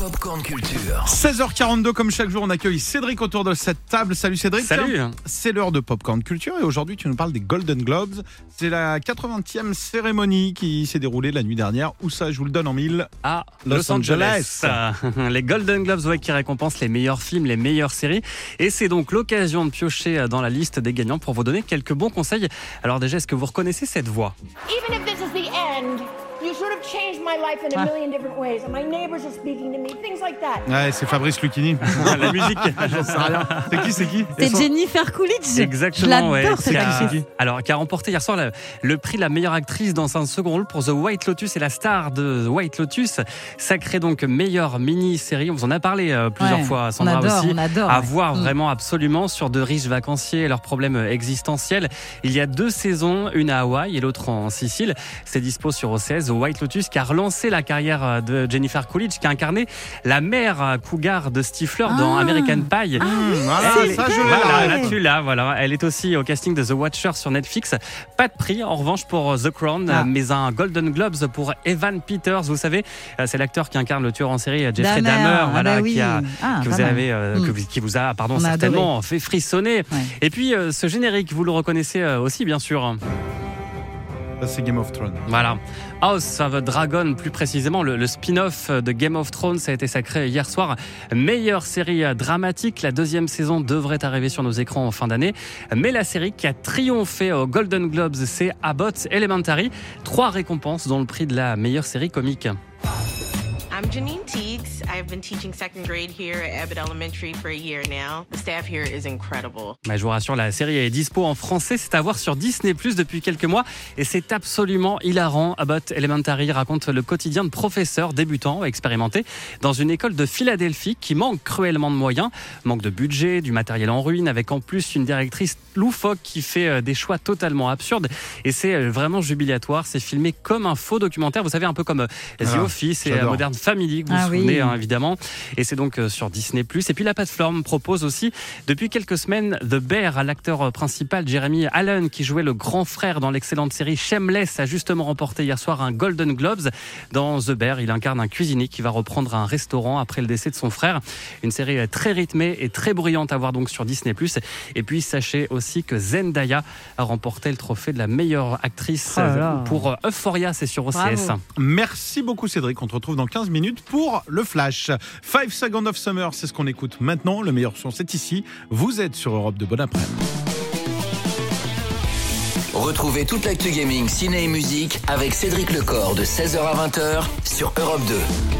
Popcorn Culture. 16h42, comme chaque jour, on accueille Cédric autour de cette table. Salut Cédric. Salut. C'est l'heure de Popcorn Culture et aujourd'hui, tu nous parles des Golden Globes. C'est la 80e cérémonie qui s'est déroulée la nuit dernière. Où ça, je vous le donne en mille. à Los Los, Angeles. les Golden Globes ouais, qui récompensent les meilleurs films, les meilleures séries. Et c'est donc l'occasion de piocher dans la liste des gagnants pour vous donner quelques bons conseils. Alors déjà, est-ce que vous reconnaissez cette voix? Even if this is the end, you sort of changed my life in a million different ways. And my neighbors are speaking to me, things like that. Ouais, c'est Fabrice Lucchini. La musique J'en sais rien. C'est qui, c'est qui? C'est Jennifer Coolidge. Exactement, ouais. cette Qui. Alors, qui a remporté hier soir le, le prix de la meilleure actrice dans un second rôle pour The White Lotus et la star de The White Lotus. Sacrée donc meilleure mini-série. On vous en a parlé euh, plusieurs Ouais, fois, Sandra on adore, aussi. on adore, à ouais. voir Mm. vraiment absolument sur de riches vacanciers et leurs problèmes existentiels. Il y a deux saisons, une à Hawaï et l'autre en Sicile. C'est dispo sur OCS. The White Lotus qui a relancé la carrière de Jennifer Coolidge, qui a incarné la mère euh, cougar de Stifler dans Ah. American Pie. Ça, je l'ai voilà, là. là, tu l'as, voilà. Elle est aussi au casting de The Watcher sur Netflix. Pas de prix, en revanche, pour The Crown, Ah. mais un Golden Globes pour Evan Peters. Vous savez, euh, c'est l'acteur qui incarne le tueur en série, euh, Jeffrey Dahmer, Dahmer, ah voilà, bah oui. qui, a, Ah, que pas vous mal. avez, euh, que vous- qui vous a, pardon, On a certainement fait frissonner. Ouais. Et puis, euh, ce générique, vous le reconnaissez euh, aussi, bien sûr. C'est Game of Thrones. Voilà. House of Dragon, plus précisément, le, le spin-off de Game of Thrones, a été sacré hier soir. Meilleure série dramatique. La deuxième saison devrait arriver sur nos écrans en fin d'année. Mais la série qui a triomphé aux Golden Globes, c'est Abbott Elementary. Trois récompenses, dont le prix de la meilleure série comique. I'm Janine Teagues. I've been teaching second grade here at Abbott Elementary for a year now. The staff here is incredible. Je vous rassure, la série est dispo en français. C'est à voir sur Disney Plus depuis quelques mois et c'est absolument hilarant. Abbott Elementary raconte le quotidien de professeurs débutants expérimentés dans une école de Philadelphie qui manque cruellement de moyens, manque de budget, du matériel en ruine, avec en plus une directrice loufoque qui fait euh, des choix totalement absurdes. Et c'est euh, vraiment jubilatoire. C'est filmé comme un faux documentaire. Vous savez, un peu comme euh, The Ah, Office et. Modern Family, que vous Ah vous oui. souvenez hein, évidemment. Et c'est donc euh, sur Disney+. Et puis la plateforme propose aussi depuis quelques semaines The Bear à l'acteur principal Jeremy Allen qui jouait le grand frère dans l'excellente série Shameless a justement remporté hier soir un Golden Globes. Dans The Bear, il incarne un cuisinier qui va reprendre un restaurant après le décès de son frère. Une série euh, très rythmée et très bruyante à voir donc sur Disney+. Et puis sachez aussi que Zendaya a remporté le trophée de la meilleure actrice Oh là là. pour euh, Euphoria, c'est sur OCS. Bravo. Merci beaucoup Cédric. On te retrouve dans 15 pour le Flash. 5 Seconds of Summer, c'est ce qu'on écoute maintenant. Le meilleur son, c'est ici. Vous êtes sur Europe de Bon après Retrouvez toute l'actu gaming, ciné et musique avec Cédric Lecor de 16h à 20h sur Europe 2.